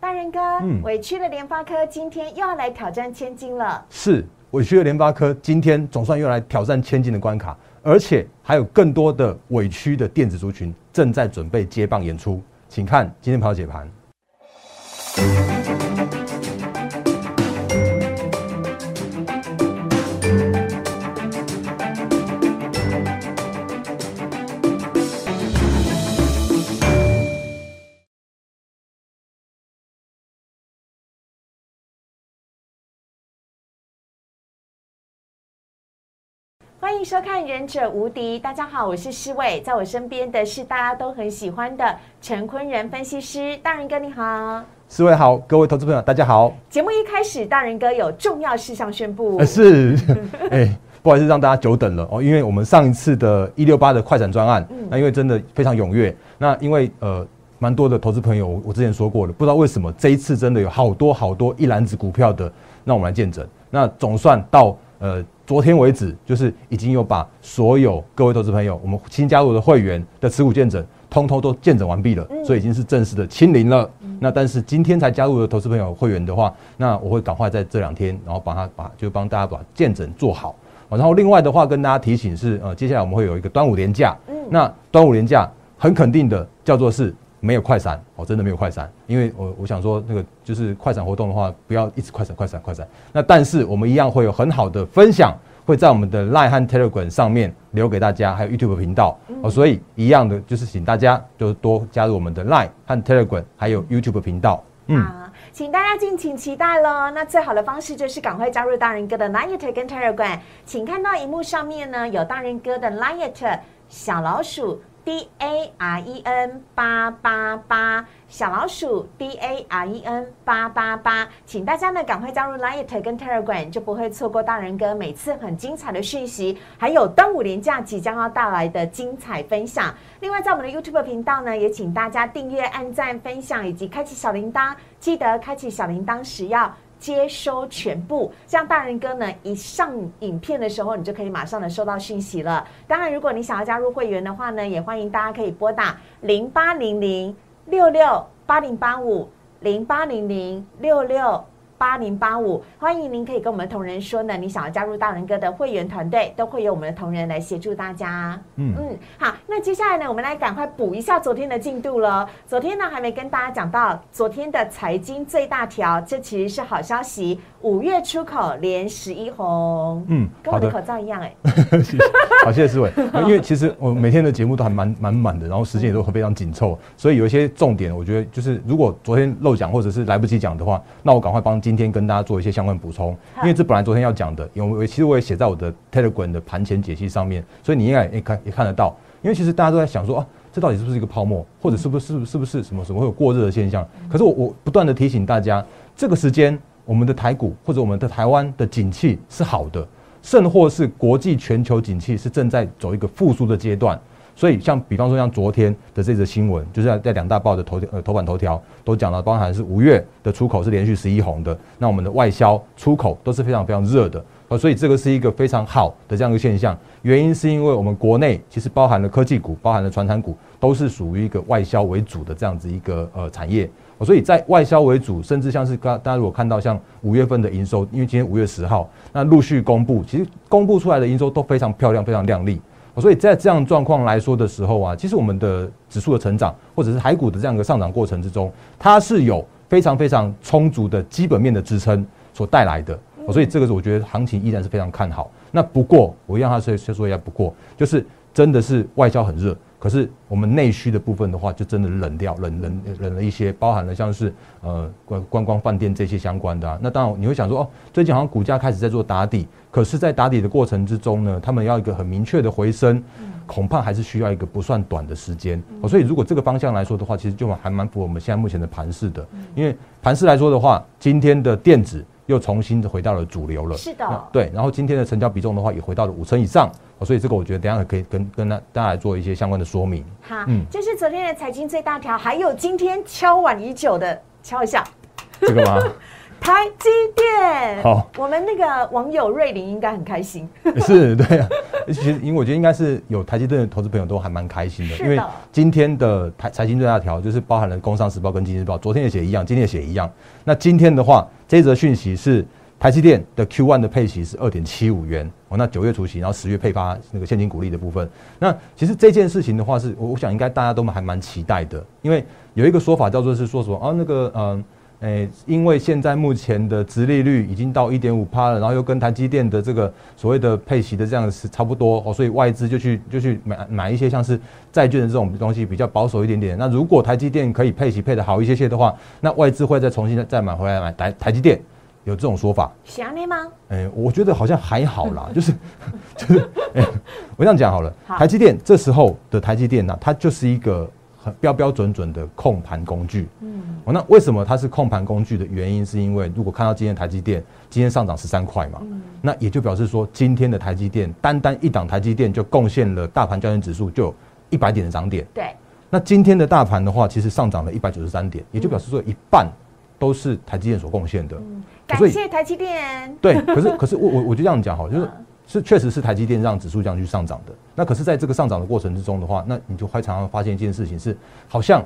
大人哥，委屈的联发科今天又要来挑战千金了。是委屈的联发科今天总算又来挑战千金的关卡，而且还有更多的委屈的电子族群正在准备接棒演出，请看今天跑解盘。迎收看《忍者无敌》，大家好，我是施伟，在我身边的是大家都很喜欢的陈坤仁分析师，大人哥你好，施伟好，各位投资朋友大家好。节目一开始，大人哥有重要事项宣布，是，哎，不好意思让大家久等了哦，因为我们上一次的一六八的快闪专案，那因为真的非常踊跃，那因为呃蛮多的投资朋友，我之前说过了，不知道为什么这一次真的有好多好多一篮子股票的，让我们来见证，那总算到呃。昨天为止，就是已经有把所有各位投资朋友，我们新加入的会员的持股见证，通通都见证完毕了，所以已经是正式的清零了。那但是今天才加入的投资朋友会员的话，那我会赶快在这两天，然后把它把就帮大家把见证做好。然后另外的话跟大家提醒是，呃，接下来我们会有一个端午连假，那端午连假很肯定的叫做是。没有快闪哦，真的没有快闪，因为我我想说那个就是快闪活动的话，不要一直快闪快闪快闪。那但是我们一样会有很好的分享，会在我们的 Line 和 Telegram 上面留给大家，还有 YouTube 频道哦，所以一样的就是请大家就多加入我们的 Line 和 Telegram，还有 YouTube 频道。嗯，请大家敬请期待喽。那最好的方式就是赶快加入大人哥的 Line 跟 Telegram，请看到荧幕上面呢有大人哥的 Line 小老鼠。D A R E N 八八八小老鼠 D A R E N 八八八，请大家呢赶快加入 Light 跟 Telegram，就不会错过大人哥每次很精彩的讯息，还有端午连假即将要带来的精彩分享。另外，在我们的 YouTube 频道呢，也请大家订阅、按赞、分享以及开启小铃铛，记得开启小铃铛时要。接收全部，这样大人哥呢一上影片的时候，你就可以马上的收到讯息了。当然，如果你想要加入会员的话呢，也欢迎大家可以拨打零八零零六六八零八五零八零零六六。八零八五，欢迎您可以跟我们同仁说呢，你想要加入大人哥的会员团队，都会有我们的同仁来协助大家。嗯嗯，好，那接下来呢，我们来赶快补一下昨天的进度了。昨天呢还没跟大家讲到昨天的财经最大条，这其实是好消息，五月出口连十一红。嗯，跟我的口罩一样 哎。好，谢谢思伟。因为其实我每天的节目都还蛮蛮满的，然后时间也都非常紧凑，所以有一些重点，我觉得就是如果昨天漏讲或者是来不及讲的话，那我赶快帮。今天跟大家做一些相关补充，因为这本来昨天要讲的，因为其实我也写在我的 Telegram 的盘前解析上面，所以你应该也看也看得到。因为其实大家都在想说啊，这到底是不是一个泡沫，或者是不是是不是不是什么什么会有过热的现象？可是我我不断的提醒大家，这个时间我们的台股或者我们的台湾的景气是好的，甚或是国际全球景气是正在走一个复苏的阶段。所以，像比方说，像昨天的这则新闻，就是在两大报的头条呃头版头条都讲了，包含是五月的出口是连续十一红的，那我们的外销出口都是非常非常热的，呃，所以这个是一个非常好的这样一个现象。原因是因为我们国内其实包含了科技股，包含了传产股，都是属于一个外销为主的这样子一个呃产业，所以在外销为主，甚至像是刚大家如果看到像五月份的营收，因为今天五月十号，那陆续公布，其实公布出来的营收都非常漂亮，非常亮丽。所以在这样状况来说的时候啊，其实我们的指数的成长，或者是海股的这样一个上涨过程之中，它是有非常非常充足的基本面的支撑所带来的。所以这个是我觉得行情依然是非常看好。那不过我让他说说一下，不过就是真的是外销很热。可是我们内需的部分的话，就真的冷掉，冷冷冷了一些，包含了像是呃观观光饭店这些相关的。那当然你会想说，哦，最近好像股价开始在做打底，可是，在打底的过程之中呢，他们要一个很明确的回升，恐怕还是需要一个不算短的时间。所以如果这个方向来说的话，其实就还蛮符合我们现在目前的盘势的。因为盘势来说的话，今天的电子又重新的回到了主流了。是的，对。然后今天的成交比重的话，也回到了五成以上。所以这个我觉得等下可以跟跟大大家来做一些相关的说明。好，嗯，这是昨天的财经最大条，还有今天敲碗已久的敲一下，这个吗？台积电。好，我们那个网友瑞林应该很开心。是，对啊。其实，因为我觉得应该是有台积电的投资朋友都还蛮开心的，的因为今天的台财经最大条就是包含了《工商时报》跟《经济日报》，昨天也写一样，今天也写一样。那今天的话，这则讯息是台积电的 Q one 的配息是二点七五元哦，那九月除息，然后十月配发那个现金股利的部分。那其实这件事情的话是，我我想应该大家都还蛮期待的，因为有一个说法叫做是说什么啊，那个嗯。诶，因为现在目前的殖利率已经到一点五趴了，然后又跟台积电的这个所谓的配息的这样是差不多哦，所以外资就去就去买买一些像是债券的这种东西比较保守一点点。那如果台积电可以配息配的好一些些的话，那外资会再重新再买回来买台台积电，有这种说法？想你吗？诶，我觉得好像还好啦，就是就是诶，我这样讲好了，好台积电这时候的台积电呢、它就是一个很标标准准的控盘工具。嗯，哦，那为什么它是控盘工具的原因，是因为如果看到今天台积电今天上涨十三块嘛，嗯那也就表示说今天的台积电单单一档台积电就贡献了大盘交易指数就一百点的涨点。对，那今天的大盘的话，其实上涨了一百九十三点，也就表示说一半都是台积电所贡献的。嗯，感谢台积电。对，可是可是我我我就这样讲哈，就是嗯是确实是台积电让指数这样去上涨的。那可是在这个上涨的过程之中的话，那你就会常常发现一件事情是，好像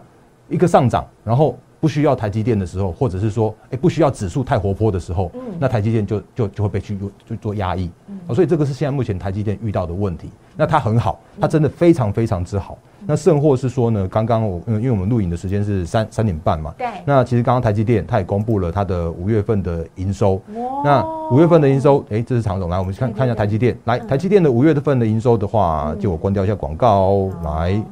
一个上涨，然后不需要台积电的时候，或者是说，哎、不需要指数太活泼的时候，嗯那台积电就就就会被去就做压抑、哦所以这个是现在目前台积电遇到的问题。那它很好，它真的非常非常之好。那甚或是说呢，刚刚我嗯，因为我们录影的时间是三三点半嘛，对。那其实刚刚台积电它也公布了它的五月份的营收，哇。那五月份的营收，哎、这是常总来，我们看对对看一下台积电。来，嗯。台积电的五月份的营收的话，嗯就我关掉一下广告。来，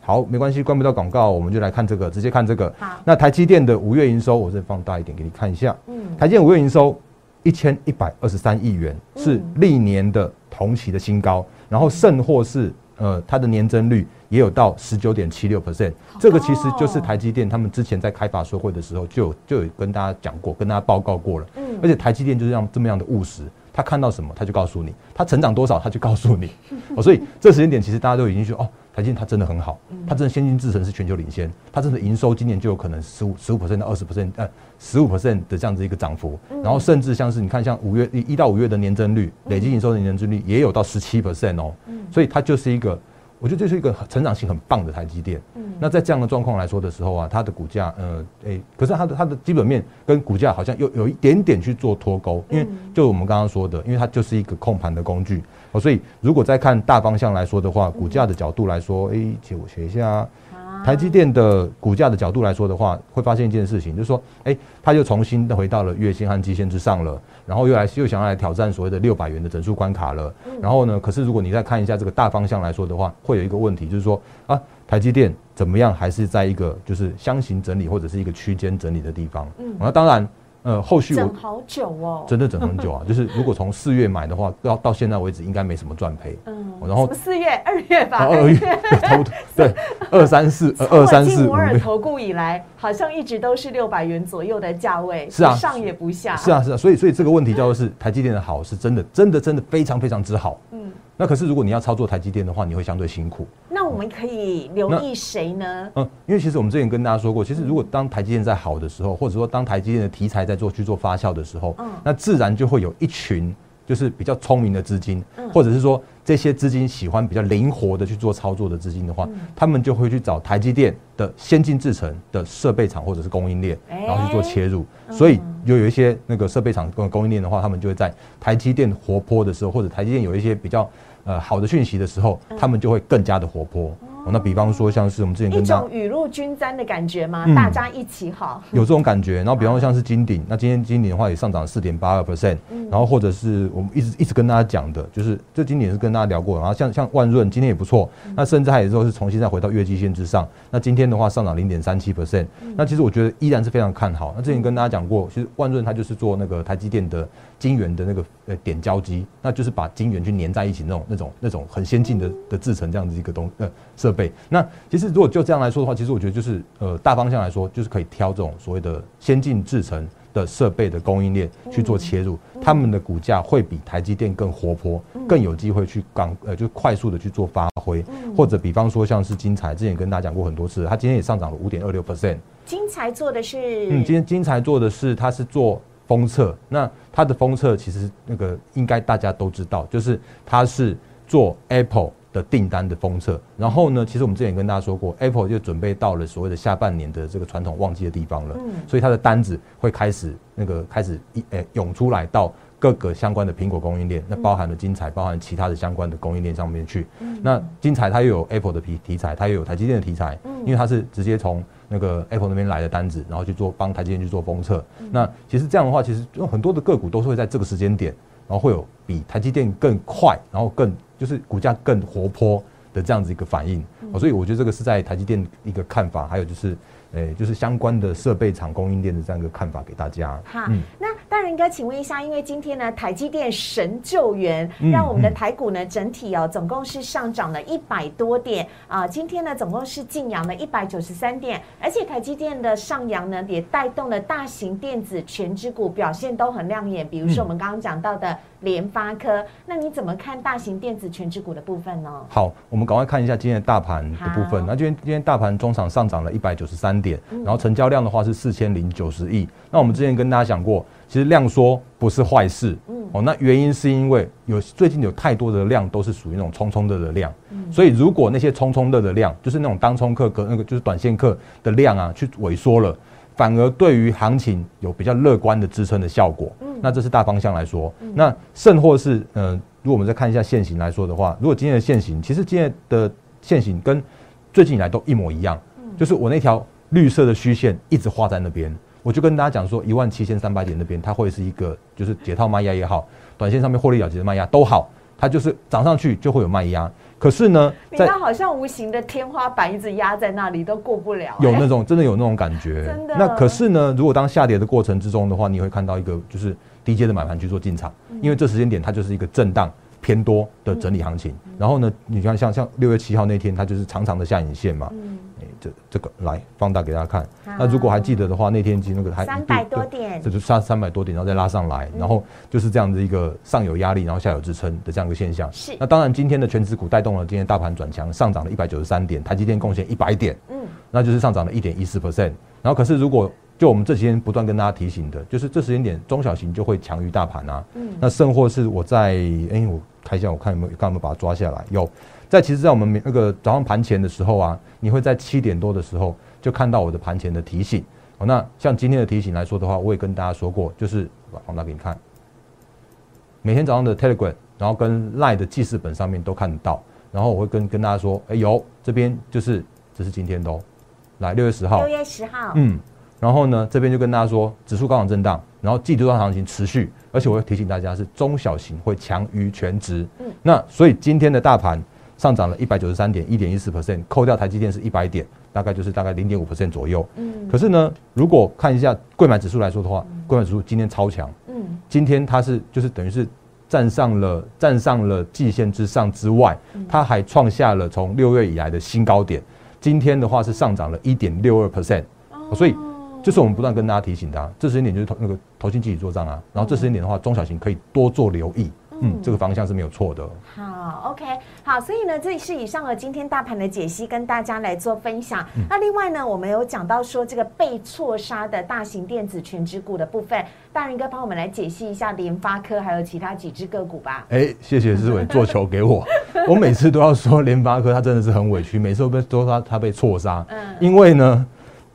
好，没关系，关不到广告，我们就来看这个，直接看这个。好，那台积电的五月营收，我再放大一点给你看一下。嗯，台积电五月营收一千一百二十三亿元，是嗯历年的同期的新高，然后甚或是呃它的年增率也有到十九点七六 percent，这个其实就是台积电他们之前在开法说会的时候就有就有跟大家讲过，跟大家报告过了。嗯而且台积电就是这样这么样的务实，他看到什么他就告诉你，他成长多少他就告诉你。哦，所以这时间点其实大家都已经说哦，台积电它真的很好，它真的先进制程是全球领先，它真的营收今年就有可能十五十五 percent 到二十 percent 呃十五 percent 的这样子一个涨幅，然后甚至像是你看像五月一一到五月的年增率，累计营收的年增率也有到十七 percent 哦，所以它就是一个。我觉得这是一个很成长性很棒的台积电。那在这样的状况来说的时候啊，它的股价，呃，诶、可是它的它的基本面跟股价好像又有一点点去做脱钩，因为就我们刚刚说的，因为它就是一个控盘的工具，哦，所以如果再看大方向来说的话，股价的角度来说，诶、借我学一下啊。台积电的股价的角度来说的话，会发现一件事情，就是说，哎、它又重新的回到了月线和季线之上了，然后又来又想要来挑战所谓的六百元的整数关卡了。然后呢，可是如果你再看一下这个大方向来说的话，会有一个问题，就是说啊，台积电怎么样，还是在一个就是箱型整理或者是一个区间整理的地方。嗯，那当然，呃，后续我整好久哦。真的整很久啊，就是如果从四月买的话，到到现在为止应该没什么赚赔。嗯然后四月、二月吧，啊，二月对，差不多 对，二三四二三四摩尔。投顾以来，好像一直都是六百元左右的价位，是啊上也不下。是啊，是啊，所以所以这个问题叫做是台积电的好是真的，真的真的非常非常之好。嗯，那可是如果你要操作台积电的话，你会相对辛苦。那我们可以留意谁呢？嗯，因为其实我们之前跟大家说过，其实如果当台积电在好的时候，或者说当台积电的题材在做去做发酵的时候，嗯那自然就会有一群就是比较聪明的资金，嗯或者是说这些资金喜欢比较灵活的去做操作的资金的话，嗯他们就会去找台积电的先进制程的设备厂或者是供应链，哎然后去做切入。所以就有一些那个设备厂跟供应链的话，他们就会在台积电活泼的时候，或者台积电有一些比较呃好的讯息的时候，他们就会更加的活泼。哦那比方说像是我们之前一跟大家种雨露均沾的感觉吗？嗯大家一起好。有这种感觉。然后比方说像是金鼎，那今天金鼎的话也上涨四点八二 percent，然后或者是我们一直一直跟大家讲的，就是这金鼎是跟大家聊过，然后像像万润今天也不错，那甚至它也说是重新再回到月季线之上。那今天的话上涨零点三七 percent，那其实我觉得依然是非常看好。那之前跟大家讲过，其实万润它就是做那个台积电的晶圆的那个呃点胶机，那就是把晶圆去粘在一起那种那种那种很先进的的制成这样子一个东呃设备。那其实如果就这样来说的话，其实我觉得就是呃大方向来说，就是可以挑这种所谓的先进制程的设备的供应链去做切入，他们的股价会比台积电更活泼，更有机会去刚呃就快速的去做发挥，或者比方说像是金财，之前跟大家讲过很多次，它今天也上涨了五点二六 percent。金财做的是嗯，今天金财做的是它是做封测，那它的封测其实那个应该大家都知道，就是它是做 Apple。的订单的封测，然后呢，其实我们之前也跟大家说过，Apple 就准备到了所谓的下半年的这个传统旺季的地方了，嗯，所以它的单子会开始那个开始一诶涌出来到各个相关的苹果供应链，那包含了晶彩，包含其他的相关的供应链上面去。那晶彩它又有 Apple 的题题材，它又有台积电的题材，因为它是直接从那个 Apple 那边来的单子，然后去做帮台积电去做封测。那其实这样的话，其实有很多的个股都是会在这个时间点，然然后会有比台积电更快，然后更。就是股价更活泼的这样子一个反应，所以我觉得这个是在台积电一个看法，还有就是，诶，就是相关的设备厂供应链的这样一个看法给大家。好，那。大仁哥，请问一下，因为今天呢，台积电神救援，让我们的台股呢整体哦，总共是上涨了一百多点啊。今天呢，总共是净扬了一百九十三点，而且台积电的上扬呢，也带动了大型电子全指股表现都很亮眼。比如说我们刚刚讲到的联发科，那你怎么看大型电子全指股的部分呢？好，我们赶快看一下今天的大盘的部分。那今天今天大盘中场上涨了一百九十三点，然后成交量的话是四千零九十亿。那我们之前跟大家讲过。其实量缩不是坏事，嗯，哦，那原因是因为有最近有太多的量都是属于那种冲冲热的量，嗯，所以如果那些冲冲热的量，就是那种当冲客跟那个就是短线客的量啊，去萎缩了，反而对于行情有比较乐观的支撑的效果，嗯，那这是大方向来说，那甚或是嗯，如果我们再看一下现行来说的话，如果今天的现行，其实今天的现行跟最近以来都一模一样，就是我那条绿色的虚线一直画在那边。我就跟大家讲说，一万七千三百点那边，它会是一个就是解套卖压也好，短线上面获利了结的卖压都好，它就是涨上去就会有卖压。可是呢，在好像无形的天花板一直压在那里，都过不了。有那种真的有那种感觉。真的。那可是呢，如果当下跌的过程之中的话，你会看到一个就是低阶的买盘去做进场，因为这时间点它就是一个震荡偏多的整理行情。然后呢，你看像像六月七号那天，它就是长长的下影线嘛。嗯这这个来放大给大家看。那如果还记得的话，那天其实那个还三百多点，这就差三百多点，然后再拉上来，然后就是这样的一个上有压力，然后下有支撑的这样一个现象。是。那当然，今天的全指股带动了今天大盘转强，上涨了一百九十三点，台积电贡献一百点，嗯，那就是上涨了一点一四 percent。然后可是如果就我们这几天不断跟大家提醒的，就是这时间点中小型就会强于大盘啊。嗯。那甚或是我在哎，我开一下，我看有没有刚有没有把它抓下来？有。在其实，在我们那个早上盘前的时候啊，你会在七点多的时候就看到我的盘前的提醒。哦，那像今天的提醒来说的话，我也跟大家说过，就是放大给你看，每天早上的 Telegram，然后跟 Line 的记事本上面都看得到。然后我会跟跟大家说，哎，有这边就是这是今天的哦，来六月十号，六月十号，嗯，然后呢这边就跟大家说，指数高涨震荡，然后季度段行情持续，而且我要提醒大家是中小型会强于全值。嗯，那所以今天的大盘。上涨了一百九十三点一点一四 percent，扣掉台积电是一百点，大概就是大概零点五 percent 左右。嗯，可是呢，如果看一下贵买指数来说的话，贵买指数今天超强。嗯，今天它是就是等于是站上了站上了季线之上之外，它还创下了从六月以来的新高点。今天的话是上涨了一点六二 percent，所以就是我们不断跟大家提醒的，这时间点就是投那个投信自己做账啊，然后这时间点的话，中小型可以多做留意。嗯，这个方向是没有错的。好，OK，好，所以呢，这是以上的今天大盘的解析，跟大家来做分享。那另外呢，我们有讲到说这个被错杀的大型电子全指股的部分，大人哥帮我们来解析一下联发科还有其他几只个股吧。哎，谢谢志伟做球给我，我每次都要说联发科，他真的是很委屈，每次都被说他他被错杀。嗯，因为呢，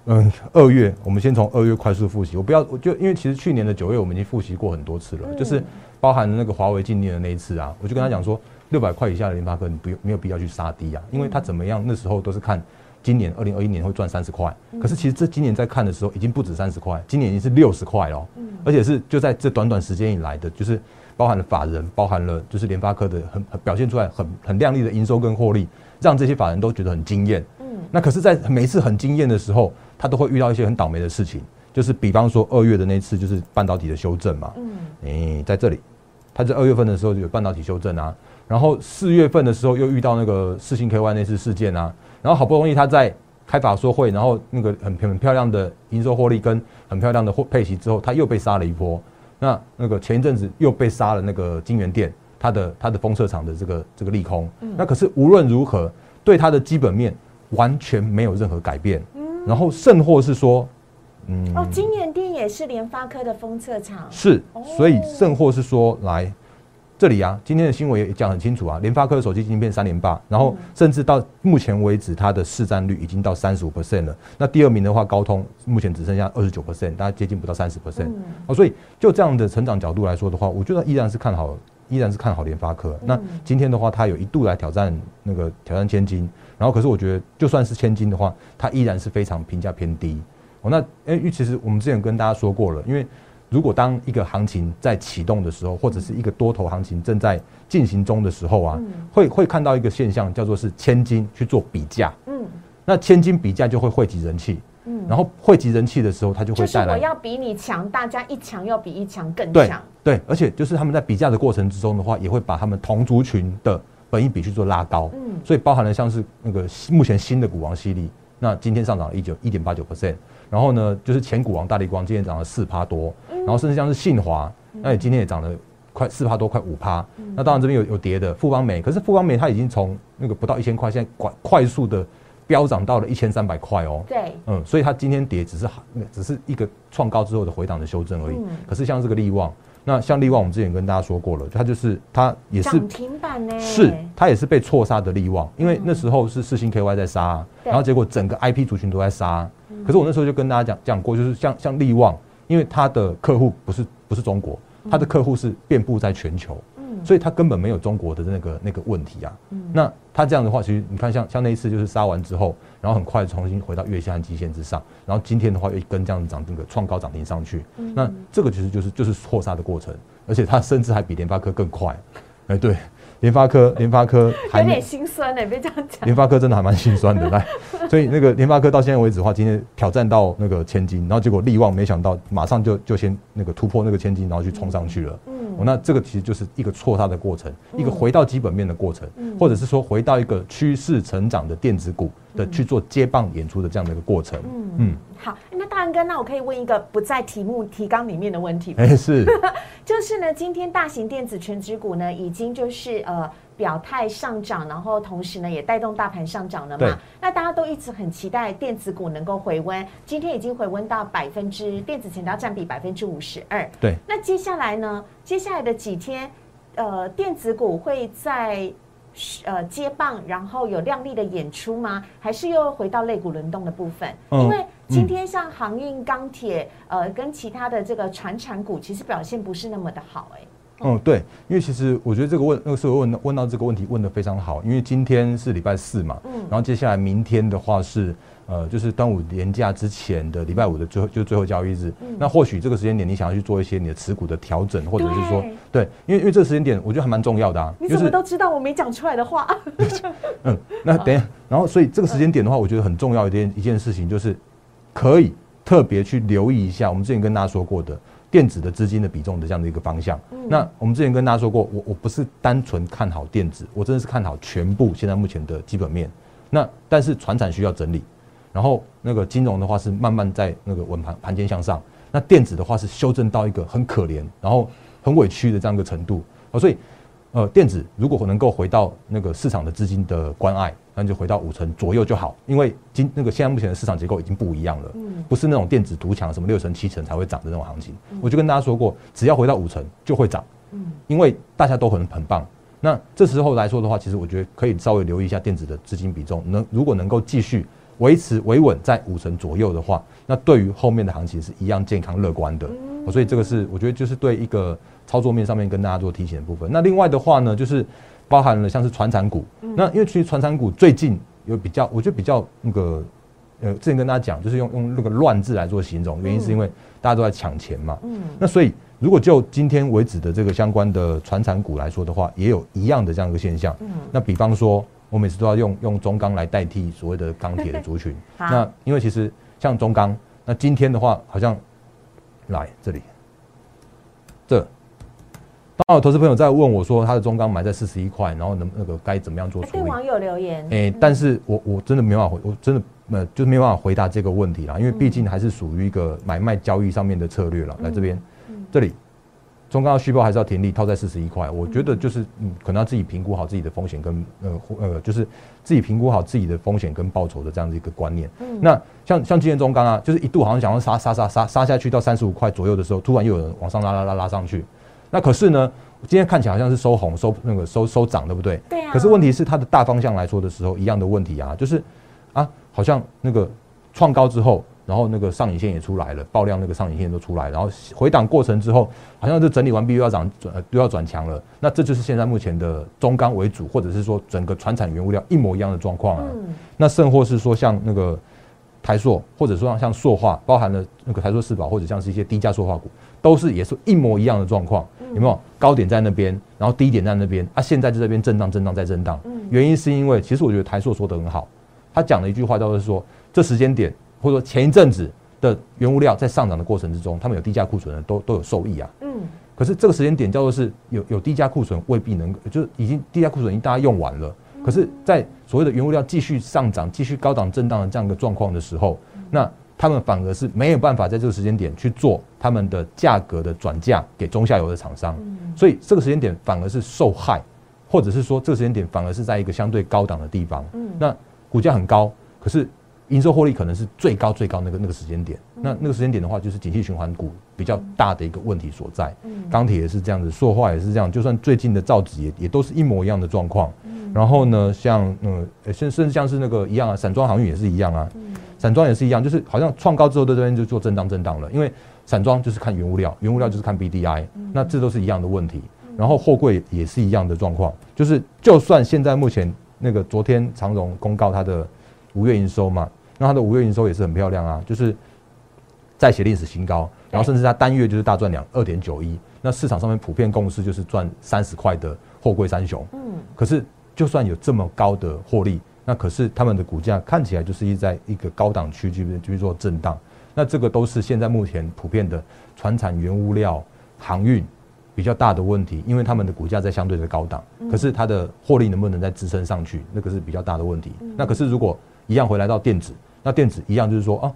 嗯，二月我们先从二月快速复习，我不要，我就因为其实去年的九月我们已经复习过很多次了，就是。包含那个华为禁令的那一次啊，我就跟他讲说，六百块以下的联发科，你不用没有必要去杀低啊，因为他怎么样，那时候都是看今年二零二一年会赚三十块，可是其实这今年在看的时候已经不止三十块，今年已经是六十块了，而且是就在这短短时间以来的，就是包含了法人，包含了就是联发科的很很表现出来很很亮丽的营收跟获利，让这些法人都觉得很惊艳。嗯，那可是，在每一次很惊艳的时候，他都会遇到一些很倒霉的事情。就是比方说二月的那次，就是半导体的修正嘛。嗯，诶，在这里，他在二月份的时候有半导体修正啊，然后四月份的时候又遇到那个四星 KY 那次事件啊，然后好不容易他在开法说会，然后那个很很漂亮的营收获利跟很漂亮的获配息之后，他又被杀了一波。那那个前一阵子又被杀了那个金源店，它的它的封测厂的这个这个利空。那可是无论如何，对它的基本面完全没有任何改变。然后甚或是说，嗯，哦，金源店也是联发科的封测厂。是，所以甚或是说来。这里啊，今天的新闻也讲很清楚啊，联发科的手机晶片三连霸，然后甚至到目前为止，它的市占率已经到三十五 percent 了。那第二名的话，高通目前只剩下二十九 percent，大家接近不到三十 percent。哦，所以就这样的成长角度来说的话，我觉得依然是看好，依然是看好联发科。那今天的话，它有一度来挑战那个挑战千金，然后可是我觉得就算是千金的话，它依然是非常评价偏低。哦，那因为其实我们之前跟大家说过了，因为。如果当一个行情在启动的时候，或者是一个多头行情正在进行中的时候啊，会会看到一个现象，叫做是千金去做比价。嗯，那千金比价就会汇集人气。嗯，然后汇集人气的时候，它就会带来我要比你强，大家一强要比一强更强。对，而且就是他们在比价的过程之中的话，也会把他们同族群的本益比去做拉高。嗯，所以包含了像是那个目前新的股王犀利，那今天上涨了一九一点八九 percent。然后呢，就是前股王大力光今天涨了四趴多，然后甚至像是信华，那你今天也涨了快四趴多，快五趴。那当然这边有有跌的富邦美，可是富邦美它已经从那个不到一千块，现在快快速的飙涨到了一千三百块哦。对，嗯，所以它今天跌只是只是一个创高之后的回档的修正而已。可是像这个利旺。那像利旺，我们之前跟大家说过了，它就是它也是涨停板呢，是它也是被错杀的利旺，因为那时候是四星 KY 在杀，然后结果整个 IP 族群都在杀。可是我那时候就跟大家讲讲过，就是像像利旺，因为它的客户不是不是中国，它的客户是遍布在全球。所以他根本没有中国的那个那个问题啊。那他这样的话，其实你看，像像那一次就是杀完之后，然后很快重新回到月线和季线之上，然后今天的话又一根这样子涨，那个创高涨停上去。那这个其实就是就是错杀的过程，而且它甚至还比联发科更快。哎，对。联发科，联发科有点心酸呢，别这样讲。联发科真的还蛮心酸的，来，所以那个联发科到现在为止的话，今天挑战到那个千金，然后结果力旺没想到马上就就先那个突破那个千金，然后去冲上去了。嗯，那这个其实就是一个错杀的过程，一个回到基本面的过程，或者是说回到一个趋势成长的电子股的去做接棒演出的这样的一个过程。嗯嗯，好，那大仁哥，那我可以问一个不在题目提纲里面的问题吗？哎，是，就是呢，今天大型电子全指股呢，已经就是呃。表态上涨，然后同时呢也带动大盘上涨了嘛？那大家都一直很期待电子股能够回温，今天已经回温到百分之电子成交占比百分之五十二。对，那接下来呢？接下来的几天，呃，电子股会在呃接棒，然后有亮丽的演出吗？还是又回到肋骨轮动的部分？因为今天像航运、钢铁，呃，跟其他的这个船产股，其实表现不是那么的好，哎。嗯，对，因为其实我觉得这个问那个时候问问到这个问题问的非常好，因为今天是礼拜四嘛，嗯，然后接下来明天的话是呃，就是端午年假之前的礼拜五的最后就最后交易日，那或许这个时间点你想要去做一些你的持股的调整，或者是说对，因为因为这个时间点我觉得还蛮重要的啊。你怎么都知道我没讲出来的话？嗯，那等下，然后所以这个时间点的话，我觉得很重要一件一件事情就是可以特别去留意一下，我们之前跟大家说过的。电子的资金的比重的这样的一个方向，那我们之前跟大家说过，我我不是单纯看好电子，我真的是看好全部现在目前的基本面。那但是船产需要整理，然后那个金融的话是慢慢在那个稳盘盘间向上，那电子的话是修正到一个很可怜，然后很委屈的这样一个程度啊，所以。呃，电子如果能够回到那个市场的资金的关爱，那就回到五成左右就好。因为今那个现在目前的市场结构已经不一样了，嗯，不是那种电子独强什么六成七成才会涨的那种行情。我就跟大家说过，只要回到五成就会涨，嗯，因为大家都很很棒。那这时候来说的话，其实我觉得可以稍微留意一下电子的资金比重，能如果能够继续维持维稳在五成左右的话，那对于后面的行情是一样健康乐观的。所以这个是我觉得就是对一个。操作面上面跟大家做提醒的部分，那另外的话呢，就是包含了像是传产股，那因为其实传产股最近有比较，我觉得比较那个，呃，之前跟大家讲，就是用用那个乱字来做形容，原因是因为大家都在抢钱嘛。嗯。那所以如果就今天为止的这个相关的传产股来说的话，也有一样的这样一个现象。嗯。那比方说，我每次都要用用中钢来代替所谓的钢铁的族群。那因为其实像中钢，那今天的话好像来这里，这。当有投资朋友在问我说，他的中钢买在四十一块，然后能那个该怎么样做处理？对网友留言，哎，但是我我真的没办法回，我真的呃，就是没有办法回答这个问题啦，因为毕竟还是属于一个买卖交易上面的策略了。来这边，这里中钢续报还是要停利，套在四十一块。我觉得就是嗯，可能要自己评估好自己的风险跟呃呃，就是自己评估好自己的风险跟报酬的这样的一个观念。那像像今天中钢啊，就是一度好像想要杀杀杀杀杀下去到三十五块左右的时候，突然又有人往上拉拉拉拉上去。那可是呢，今天看起来好像是收红收那个收收涨，对不对？对啊。可是问题是它的大方向来说的时候，一样的问题啊，就是啊。好像那个创高之后，然后那个上影线也出来了，爆量那个上影线都出来，然后回档过程之后，好像是整理完毕又要涨转又要转强了。那这就是现在目前的中钢为主，或者是说整个船产原物料一模一样的状况啊。那甚或是说像那个台塑，或者说像塑化，包含了那个台塑四宝，或者像是一些低价塑化股，都是也是一模一样的状况。有没有高点在那边，然后低点在那边啊？现在就这边震荡震荡再震荡。原因是因为其实我觉得台塑说的很好。他讲了一句话，叫做说，这时间点或者说前一阵子的原物料在上涨的过程之中，他们有低价库存的都都有受益啊。嗯。可是这个时间点叫做是有有低价库存，未必能就是已经低价库存已经大家用完了。可是，在所谓的原物料继续上涨、继续高档震荡的这样一个状况的时候，那他们反而是没有办法在这个时间点去做他们的价格的转嫁给中下游的厂商。所以这个时间点反而是受害，或者是说这个时间点反而是在一个相对高档的地方。嗯。那股价很高，可是营收获利可能是最高最高那个那个时间点。那那个时间点的话，就是景气循环股比较大的一个问题所在。钢铁也是这样子，塑化也是这样。就算最近的造纸也也都是一模一样的状况。然后呢，像嗯，甚甚至像是那个一样啊，散装航运也是一样啊。散装也是一样，就是好像创高之后在这边就做震荡震荡了。因为散装就是看原物料，原物料就是看 B D I，那这都是一样的问题。然后货柜也是一样的状况，就是就算现在目前。那个昨天长荣公告它的五月营收嘛，那它的五月营收也是很漂亮啊，就是再写历史新高，然后甚至它单月就是大赚两二点九一，那市场上面普遍共识就是赚三十块的货柜三雄。嗯，可是就算有这么高的获利，那可是他们的股价看起来就是一在一个高档区去去做震荡，那这个都是现在目前普遍的船产原物料航运。比较大的问题，因为他们的股价在相对的高档，可是它的获利能不能再支撑上去，那个是比较大的问题。那可是如果一样回来到电子，那电子一样就是说啊，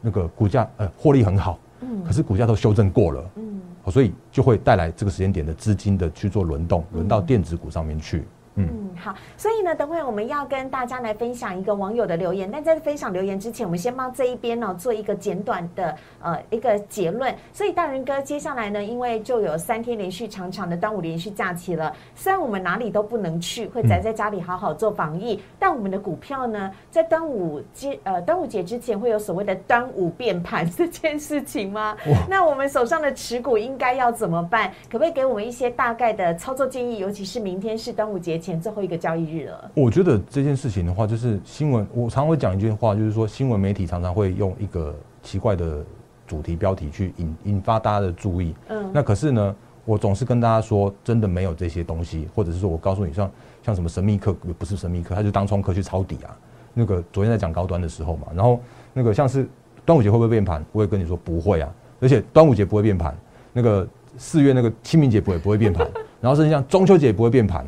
那个股价呃获利很好，嗯，可是股价都修正过了，嗯，所以就会带来这个时间点的资金的去做轮动，轮到电子股上面去。嗯，好，所以呢，等会我们要跟大家来分享一个网友的留言。但在分享留言之前，我们先帮这一边呢做一个简短的呃一个结论。所以大人哥接下来呢，因为就有三天连续长长的端午连续假期了。虽然我们哪里都不能去，会宅在家里好好做防疫，但我们的股票呢，在端午节呃端午节之前会有所谓的端午变盘这件事情吗？那我们手上的持股应该要怎么办？可不可以给我们一些大概的操作建议？尤其是明天是端午节。最后一个交易日了。我觉得这件事情的话，就是新闻，我常会讲一句话，就是说新闻媒体常常会用一个奇怪的主题标题去引引发大家的注意。嗯，那可是呢，我总是跟大家说，真的没有这些东西，或者是说我告诉你，像像什么神秘客，不是神秘客，他就当冲客去抄底啊。那个昨天在讲高端的时候嘛，然后那个像是端午节会不会变盘？我也跟你说不会啊，而且端午节不会变盘，那个四月那个清明节不会不会变盘，然后甚至像中秋节也不会变盘。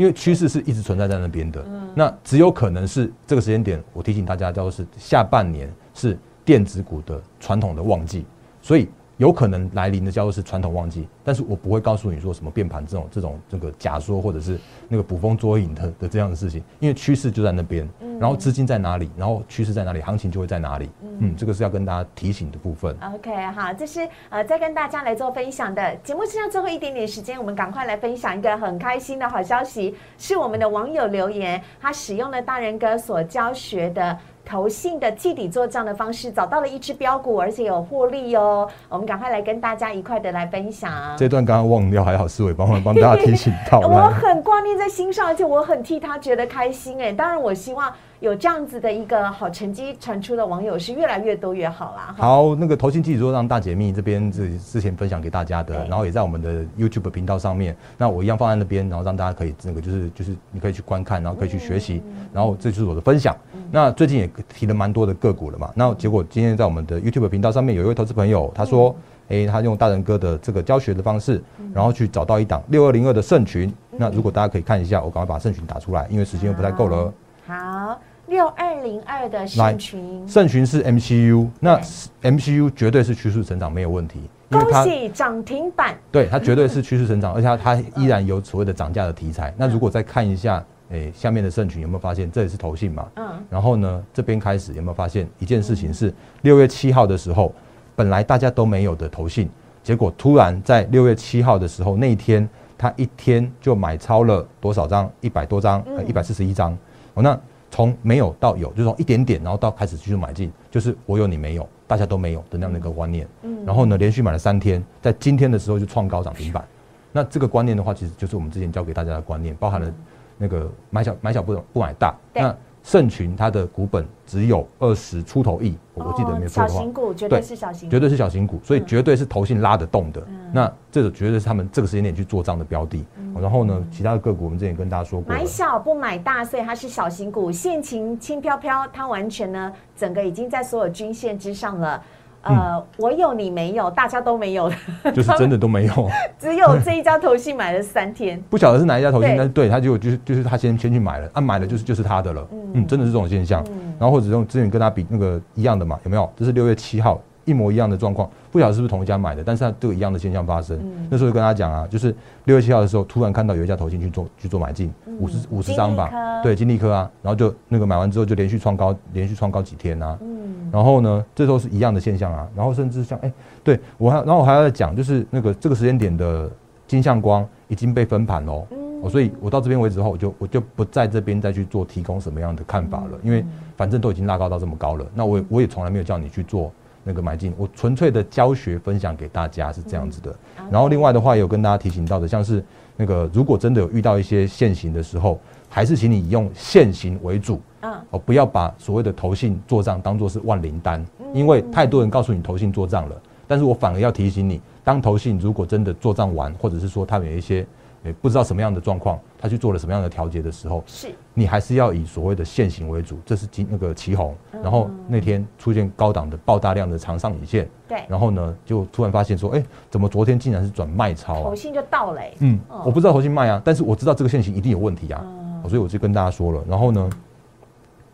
因为趋势是一直存在在那边的，那只有可能是这个时间点。我提醒大家，叫做是下半年是电子股的传统的旺季，所以。有可能来临的叫做是传统旺季，但是我不会告诉你说什么变盘这种这种这个假说或者是那个捕风捉影的的这样的事情，因为趋势就在那边，然后资金在哪里，然后趋势在哪里，行情就会在哪里。嗯，这个是要跟大家提醒的部分。OK，好，这是呃在跟大家来做分享的节目，剩下最后一点点时间，我们赶快来分享一个很开心的好消息，是我们的网友留言，他使用了大人哥所教学的。投信的记底做账的方式，找到了一只标股，而且有获利哦。我们赶快来跟大家一块的来分享。这段刚刚忘掉，还好思维帮忙帮大家提醒到。我很挂念在心上，而且我很替他觉得开心哎。当然，我希望。有这样子的一个好成绩传出的网友是越来越多越好啦。好，那个投信记者说让大解密这边是之前分享给大家的，然后也在我们的 YouTube 频道上面，那我一样放在那边，然后让大家可以那个就是就是你可以去观看，然后可以去学习，然后这就是我的分享。那最近也提了蛮多的个股了嘛，那结果今天在我们的 YouTube 频道上面有一位投资朋友，他说，哎，他用大人哥的这个教学的方式，然后去找到一档六二零二的圣群。那如果大家可以看一下，我赶快把圣群打出来，因为时间又不太够了。好。六二零二的来盛群，盛群是 MCU，那 MCU 绝对是趋势成长没有问题，恭喜涨停板，对它绝对是趋势成长，而且它它依然有所谓的涨价的题材。那如果再看一下，诶、下面的盛群有没有发现这也是投信嘛？嗯，然后呢，这边开始有没有发现一件事情是六月七号的时候，本来大家都没有的投信，结果突然在六月七号的时候那一天，他一天就买超了多少张？一百多张，呃，一百四十一张。哦，那从没有到有，就从一点点，然后到开始继续买进，就是我有你没有，大家都没有的那样的一个观念。嗯然后呢，连续买了三天，在今天的时候就创高涨停板。那这个观念的话，其实就是我们之前教给大家的观念，包含了那个买小买小不不买大。那盛群它的股本只有二十出头亿，我我记得没有错的话。哦小型，股绝对对是小型股，绝对是小型股，所以嗯。绝对是投信拉得动的。嗯。那这个绝对是他们这个时间点去做账的标的。然后呢，其他的个股我们之前跟大家说过了。买，小不买大，所以它是小型股，现情轻飘飘，它完全呢整个已经在所有均线之上了。呃，嗯我有你没有，大家都没有的，就是真的都没有。只有这一家投信买了三天。不晓得是哪一家投信，但是对他就就是就是他先先去买了，啊买了就是就是他的了，嗯，真的是这种现象。然后或者用之前跟他比那个一样的嘛，有没有？这是六月七号一模一样的状况，不晓得是不是同一家买的，但是它都有一样的现象发生。那时候就跟他讲啊，就是六月七号的时候，突然看到有一家投信去做去做买进，五十五十张吧，对，金利科啊，然后就那个买完之后就连续创高，连续创高几天啊，嗯。然后呢，这时候是一样的现象啊，然后甚至像哎、对我还，然后我还要再讲，就是那个这个时间点的金相光已经被分盘喽。嗯。哦，所以我到这边为止的话，我就我就不在这边再去做提供什么样的看法了，因为反正都已经拉高到这么高了，那我也我也从来没有叫你去做那个买进，我纯粹的教学分享给大家是这样子的。然后另外的话，也有跟大家提醒到的，像是那个如果真的有遇到一些现行的时候，还是请你以用现行为主，嗯，哦，不要把所谓的投信做账当做是万灵丹，因为太多人告诉你投信做账了，但是我反而要提醒你，当投信如果真的做账完，或者是说他们有一些诶不知道什么样的状况，他去做了什么样的调节的时候，是你还是要以所谓的现行为主，这是今那个旗红，然后那天出现高档的爆大量的长上影线，对，然后呢就突然发现说，哎、怎么昨天竟然是转卖超啊投？信就到了、欸，嗯哦，我不知道投信卖啊，但是我知道这个现行一定有问题啊，嗯所以我就跟大家说了。然后呢，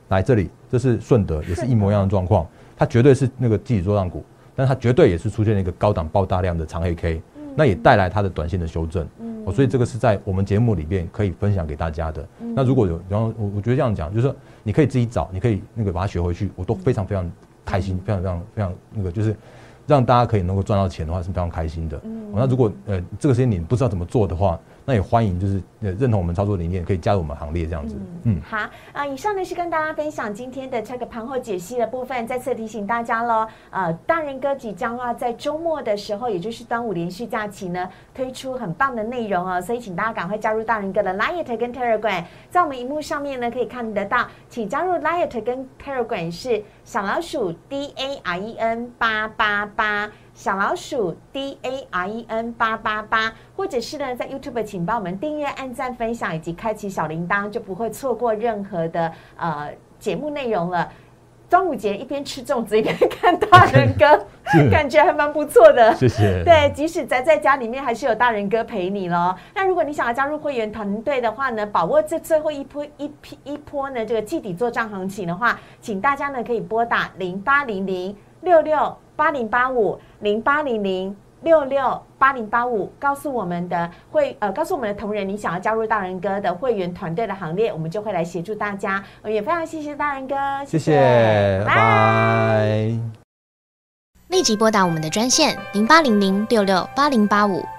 来这里，这是顺德，也是一模一样的状况，它绝对是那个集体做账股，但它绝对也是出现了一个高档爆大量的长黑 K，那也带来它的短线的修正。哦，所以这个是在我们节目里面可以分享给大家的。那如果有，然后我我觉得这样讲，就是说你可以自己找，你可以那个把它学回去，我都非常非常开心，非常非常非常那个就是。让大家可以能够赚到钱的话是非常开心的。哦那如果呃这个时间你不知道怎么做的话，那也欢迎就是呃认同我们操作理念，可以加入我们行列这样子。嗯，好啊，以上呢是跟大家分享今天的这个盘后解析的部分。再次提醒大家喽，呃，大人哥即将啊在周末的时候，也就是端午连续假期呢，推出很棒的内容哦，所以请大家赶快加入大人哥的 Light 跟 Telegram，在我们荧幕上面呢可以看得到，请加入 Light 跟 Telegram 是小老鼠 D A R E N 八八八。小老鼠 D A R E N 八八八，或者是呢，在 YouTube 请帮我们订阅、按赞、分享以及开启小铃铛，就不会错过任何的呃节目内容了。端午节一边吃粽子一边看大人哥，感觉还蛮不错的。谢谢。对，即使宅在家里面，还是有大人哥陪你咯。那如果你想要加入会员团队的话呢，把握这最后一波一批一波呢这个季底做账行情的话，请大家呢可以拨打零八零零六六八零八五零八零零。六六八零八五，告诉我们的会呃，告诉我们的同仁，你想要加入大人哥的会员团队的行列，我们就会来协助大家。呃也非常谢谢大人哥，谢谢，拜拜。立即拨打我们的专线零八零零六六八零八五